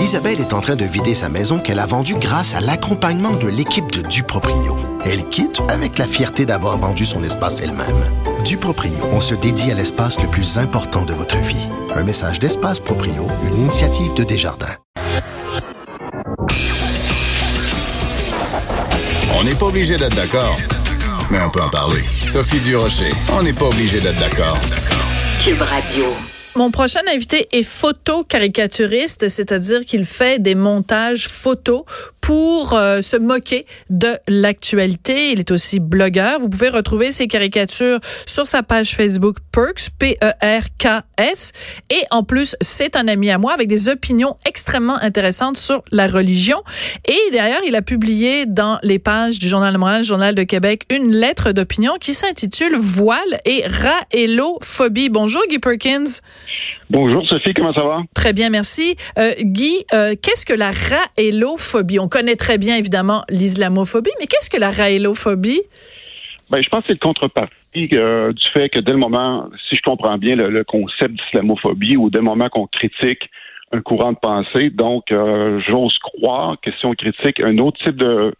Isabelle est en train de vider sa maison qu'elle a vendue grâce à l'accompagnement de l'équipe de Duproprio. Elle quitte avec la fierté d'avoir vendu son espace elle-même. Duproprio, on se dédie à l'espace le plus important de votre vie. Un message d'Espace Proprio, une initiative de Desjardins. On n'est pas obligé d'être d'accord, mais on peut en parler. Sophie Durocher, on n'est pas obligé d'être d'accord. Cube Radio. Mon prochain invité est photo-caricaturiste, c'est-à-dire qu'il fait des montages photos pour euh, se moquer de l'actualité. Il est aussi blogueur. Vous pouvez retrouver ses caricatures sur sa page Facebook Perks, P-E-R-K-S. Et en plus, c'est un ami à moi avec des opinions extrêmement intéressantes sur la religion. Et d'ailleurs, il a publié dans les pages du Journal de Montréal, Journal de Québec, une lettre d'opinion qui s'intitule Voile et raélophobie. Bonjour, Guy Perkins. Bonjour Sophie, comment ça va? Très bien, merci. Euh, Guy, euh, qu'est-ce que la raélophobie? On connaît très bien évidemment l'islamophobie, mais qu'est-ce que la raélophobie? Ben, je pense que c'est le contrepartie euh, du fait que dès le moment, si je comprends bien le, concept d'islamophobie, ou dès le moment qu'on critique un courant de pensée, donc j'ose croire que si on critique un autre type de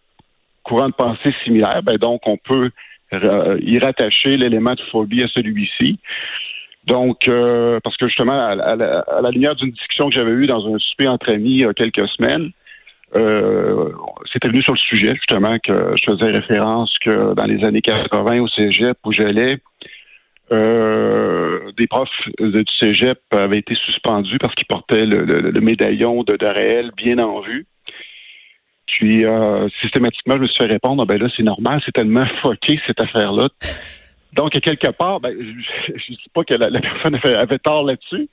courant de pensée similaire, ben donc on peut y rattacher l'élément de phobie à celui-ci. Donc, euh, parce que justement, à, la lumière d'une discussion que j'avais eue dans un souper entre amis il y a quelques semaines, euh, c'était venu sur le sujet, justement, que je faisais référence que dans les années 80 au cégep où j'allais, euh, des profs du cégep avaient été suspendus parce qu'ils portaient le, médaillon de, de bien en vue. Puis, euh, systématiquement, je me suis fait répondre, ben là, c'est normal, c'est tellement foqué, cette affaire-là. Donc, quelque part, ben, je ne dis pas que la, personne avait tort là-dessus,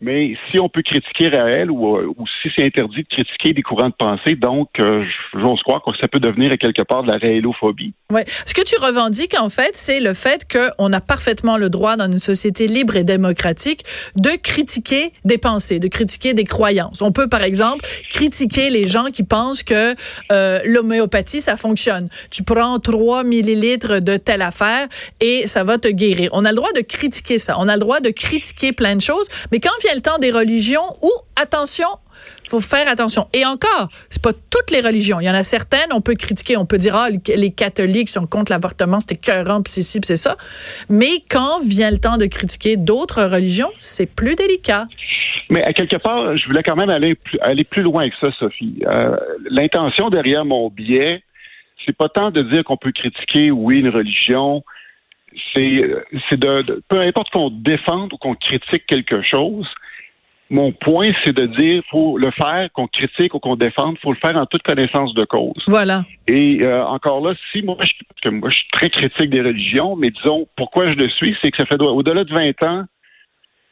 mais si on peut critiquer Raël ou, euh, ou si c'est interdit de critiquer des courants de pensée, donc euh, j'ose croire que ça peut devenir quelque part de la réélophobie. Oui. Ce que tu revendiques, en fait, c'est le fait qu'on a parfaitement le droit dans une société libre et démocratique de critiquer des pensées, de critiquer des croyances. On peut, par exemple, critiquer les gens qui pensent que euh, l'homéopathie, ça fonctionne. Tu prends 3 millilitres de telle affaire et ça va te guérir. On a le droit de critiquer ça. On a le droit de critiquer plein de choses, mais quand vient le temps des religions où, attention, faut faire attention. Et encore, c'est pas toutes les religions. Il y en a certaines, on peut critiquer, on peut dire, ah, les catholiques sont contre l'avortement, c'était écœurant, puis c'est ci, c'est ça. Mais quand vient le temps de critiquer d'autres religions, c'est plus délicat. Mais à quelque part, je voulais quand même aller plus, aller plus loin que ça, Sophie. Euh, l'intention derrière mon biais, c'est pas tant de dire qu'on peut critiquer, oui, une religion, c'est de, peu importe qu'on défende ou qu'on critique quelque chose, mon point, c'est de dire faut le faire, qu'on critique ou qu'on défende, faut le faire en toute connaissance de cause. Voilà. Et euh, encore là, si moi je, moi je suis très critique des religions, mais disons pourquoi je le suis, c'est que ça fait au-delà de 20 ans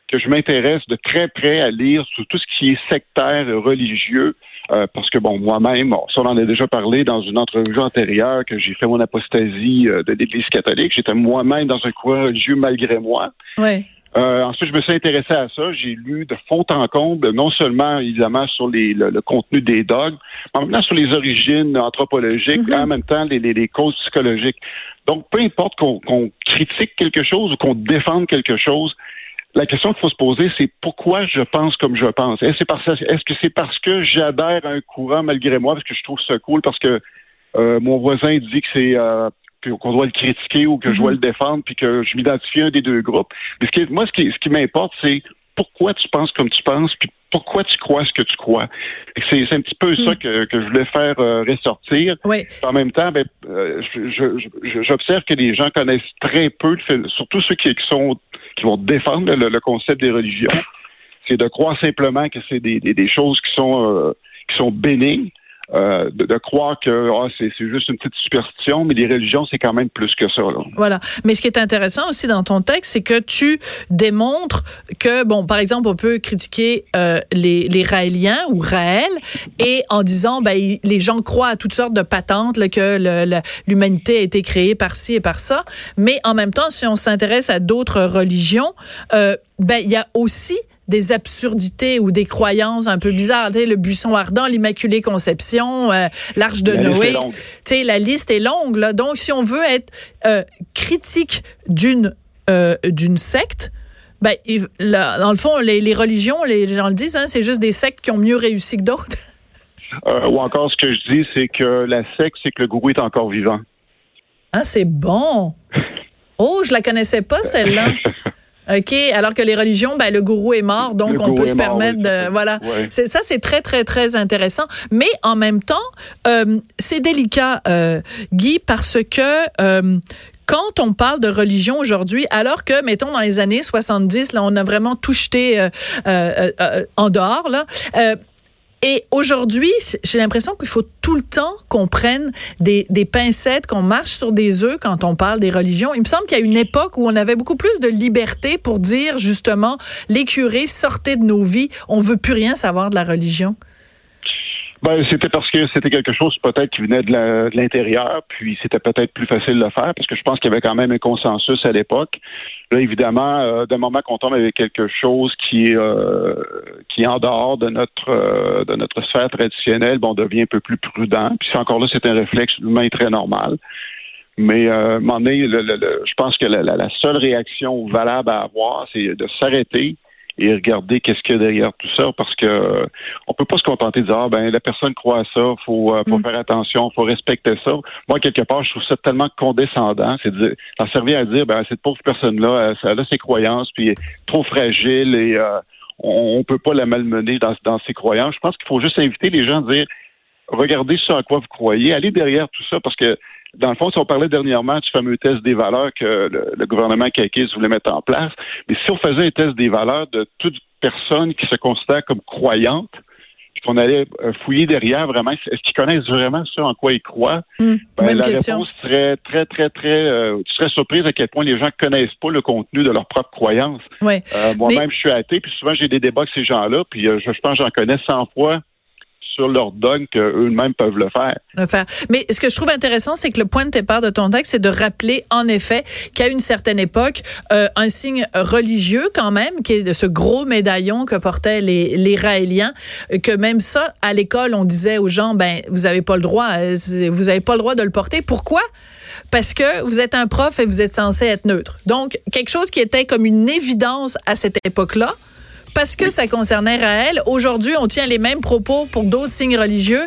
que je m'intéresse de très près à lire sur tout ce qui est sectaire religieux, euh, parce que bon, moi-même, ça on en a déjà parlé dans une entrevue antérieure que j'ai fait mon apostasie euh, de l'Église catholique. J'étais moi-même dans un courant religieux malgré moi. Oui. Euh, ensuite, je me suis intéressé à ça. J'ai lu de fond en comble, non seulement évidemment sur les, le, contenu des dogmes, mais en même temps sur les origines anthropologiques, et en même temps les, les, causes psychologiques. Donc, peu importe qu'on critique quelque chose ou qu'on défende quelque chose, la question qu'il faut se poser, c'est pourquoi je pense comme je pense? Est-ce que c'est parce que j'adhère à un courant malgré moi, parce que je trouve ça cool, parce que euh, mon voisin dit que c'est euh, qu'on doit le critiquer ou que je dois mhm. le défendre, puis que je m'identifie à un des deux groupes. Mais ce qui, moi, ce qui, ce qui m'importe, c'est pourquoi tu penses comme tu penses, puis pourquoi tu crois ce que tu crois. C'est un petit peu ça mhm. que, que, je voulais faire euh, ressortir. Oui. En même temps, ben, j'observe que les gens connaissent très peu, surtout ceux qui, qui sont qui vont défendre le, concept des religions, c'est de croire simplement que c'est des, des, choses qui sont euh, qui sont bénignes. Euh, de, croire que ah, c'est juste une petite superstition, mais les religions, c'est quand même plus que ça. Là. Voilà. Mais ce qui est intéressant aussi dans ton texte, c'est que tu démontres que, bon, par exemple, on peut critiquer euh, les, les Raéliens ou Raël, et en disant, ben, les gens croient à toutes sortes de patentes, là, que l'humanité a été créée par ci et par ça, mais en même temps, si on s'intéresse à d'autres religions, euh, ben, il y a aussi des absurdités ou des croyances un peu bizarres. le buisson ardent, l'Immaculée Conception, euh, l'Arche de Noé. La liste est longue. Là. Donc, si on veut être euh, critique d'une euh, d'une secte, Ben, dans le fond, les, religions, les gens le disent, hein, c'est juste des sectes qui ont mieux réussi que d'autres. Ou encore, ce que je dis, c'est que la secte, c'est que le gourou est encore vivant. Ah, c'est bon. Oh, je la connaissais pas, celle-là. OK, alors que les religions, ben, le gourou est mort, donc on peut se permettre de... Voilà. C'est, ça, c'est très, très, très intéressant. Mais en même temps, euh, c'est délicat, euh, Guy, parce que... Euh, quand on parle de religion aujourd'hui, alors que, mettons, dans les années 70, là, on a vraiment tout jeté euh, euh, euh, en dehors, là, et aujourd'hui, j'ai l'impression qu'il faut tout le temps qu'on prenne des, des pincettes, qu'on marche sur des œufs quand on parle des religions. Il me semble qu'il y a une époque où on avait beaucoup plus de liberté pour dire justement, les curés, sortez de nos vies, on veut plus rien savoir de la religion. Ben, c'était parce que c'était quelque chose peut-être qui venait de l'intérieur, puis c'était peut-être plus facile de le faire, parce que je pense qu'il y avait quand même un consensus à l'époque. Là, évidemment, euh, d'un moment qu'on tombe avec quelque chose qui est euh, qui est en dehors de notre euh, de notre sphère traditionnelle, bon, on devient un peu plus prudent. Puis encore là, c'est un réflexe humain très normal. Mais euh, à un moment donné, je pense que la, la, seule réaction valable à avoir, c'est de s'arrêter, et regarder qu'est-ce qu'il y a derrière tout ça parce que euh, on peut pas se contenter de dire ah, ben la personne croit à ça, faut euh, faut mm. faire attention, faut respecter ça. Moi quelque part je trouve ça tellement condescendant, c'est de ça servir à dire ben cette pauvre personne là, elle a ses croyances puis est trop fragile et euh, on, on peut pas la malmener dans, dans ses croyances. Je pense qu'il faut juste inviter les gens à dire regardez ce à quoi vous croyez, allez derrière tout ça parce que dans le fond, si on parlait dernièrement du fameux test des valeurs que le, gouvernement Kakis voulait mettre en place, mais si on faisait un test des valeurs de toute personne qui se considère comme croyante, puis qu'on allait euh, fouiller derrière vraiment, est-ce qu'ils connaissent vraiment ce en quoi ils croient? Hmm, ben, la réponse serait très, très, très. Euh, tu serais surprise à quel point les gens connaissent pas le contenu de leur propre croyance. Ouais. Euh, moi-même, je suis athée, puis souvent j'ai des débats avec ces gens-là, puis je, je pense que j'en connais 100 fois sur leur dogme qu'eux-mêmes peuvent le faire. Le faire. Mais ce que je trouve intéressant, c'est que le point de départ de ton texte, c'est de rappeler en effet qu'à une certaine époque, euh, un signe religieux quand même, qui est de ce gros médaillon que portaient les, les Raéliens, euh, que même ça, à l'école, on disait aux gens, ben, vous avez pas le droit, euh, vous avez pas le droit de le porter. Pourquoi? parce que vous êtes un prof et vous êtes censé être neutre. Donc, quelque chose qui était comme une évidence à cette époque-là, parce que ça concernait Raël. Aujourd'hui, on tient les mêmes propos pour d'autres signes religieux.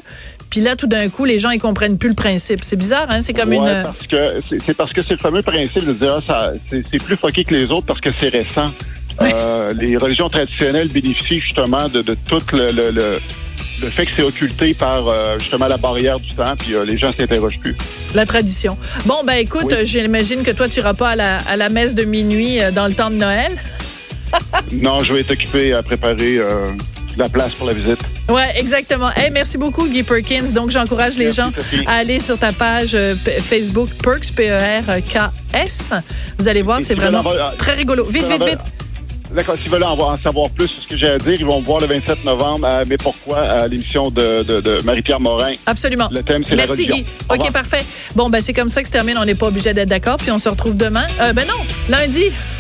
Puis là, tout d'un coup, les gens ils comprennent plus le principe. C'est bizarre, hein? C'est comme une. Parce que c'est parce que c'est le fameux principe de dire ah, ça c'est plus foqué que les autres parce que c'est récent. Euh, les religions traditionnelles bénéficient justement de, tout le, le, fait que c'est occulté par euh, justement la barrière du temps, puis euh, les gens s'interrogent plus. La tradition. Bon, ben écoute, j'imagine que toi, tu iras pas à la, à la messe de minuit dans le temps de Noël non, je vais être occupé à préparer euh, la place pour la visite. Oui, exactement. merci beaucoup, Guy Perkins. Donc, j'encourage les gens à aller sur ta page euh, Facebook Perks, P-E-R-K-S. Vous allez voir, c'est vraiment euh, très rigolo. Vite, vite, vite. D'accord, s'ils veulent en, savoir plus sur ce que j'ai à dire, ils vont me voir le 27 novembre à Mais pourquoi à l'émission de, Marie-Pierre Morin. Absolument. Le thème, c'est la religion. Guy. OK, parfait. Bon, ben c'est comme ça que se termine. On n'est pas obligé d'être d'accord. Puis on se retrouve demain. ben non, lundi.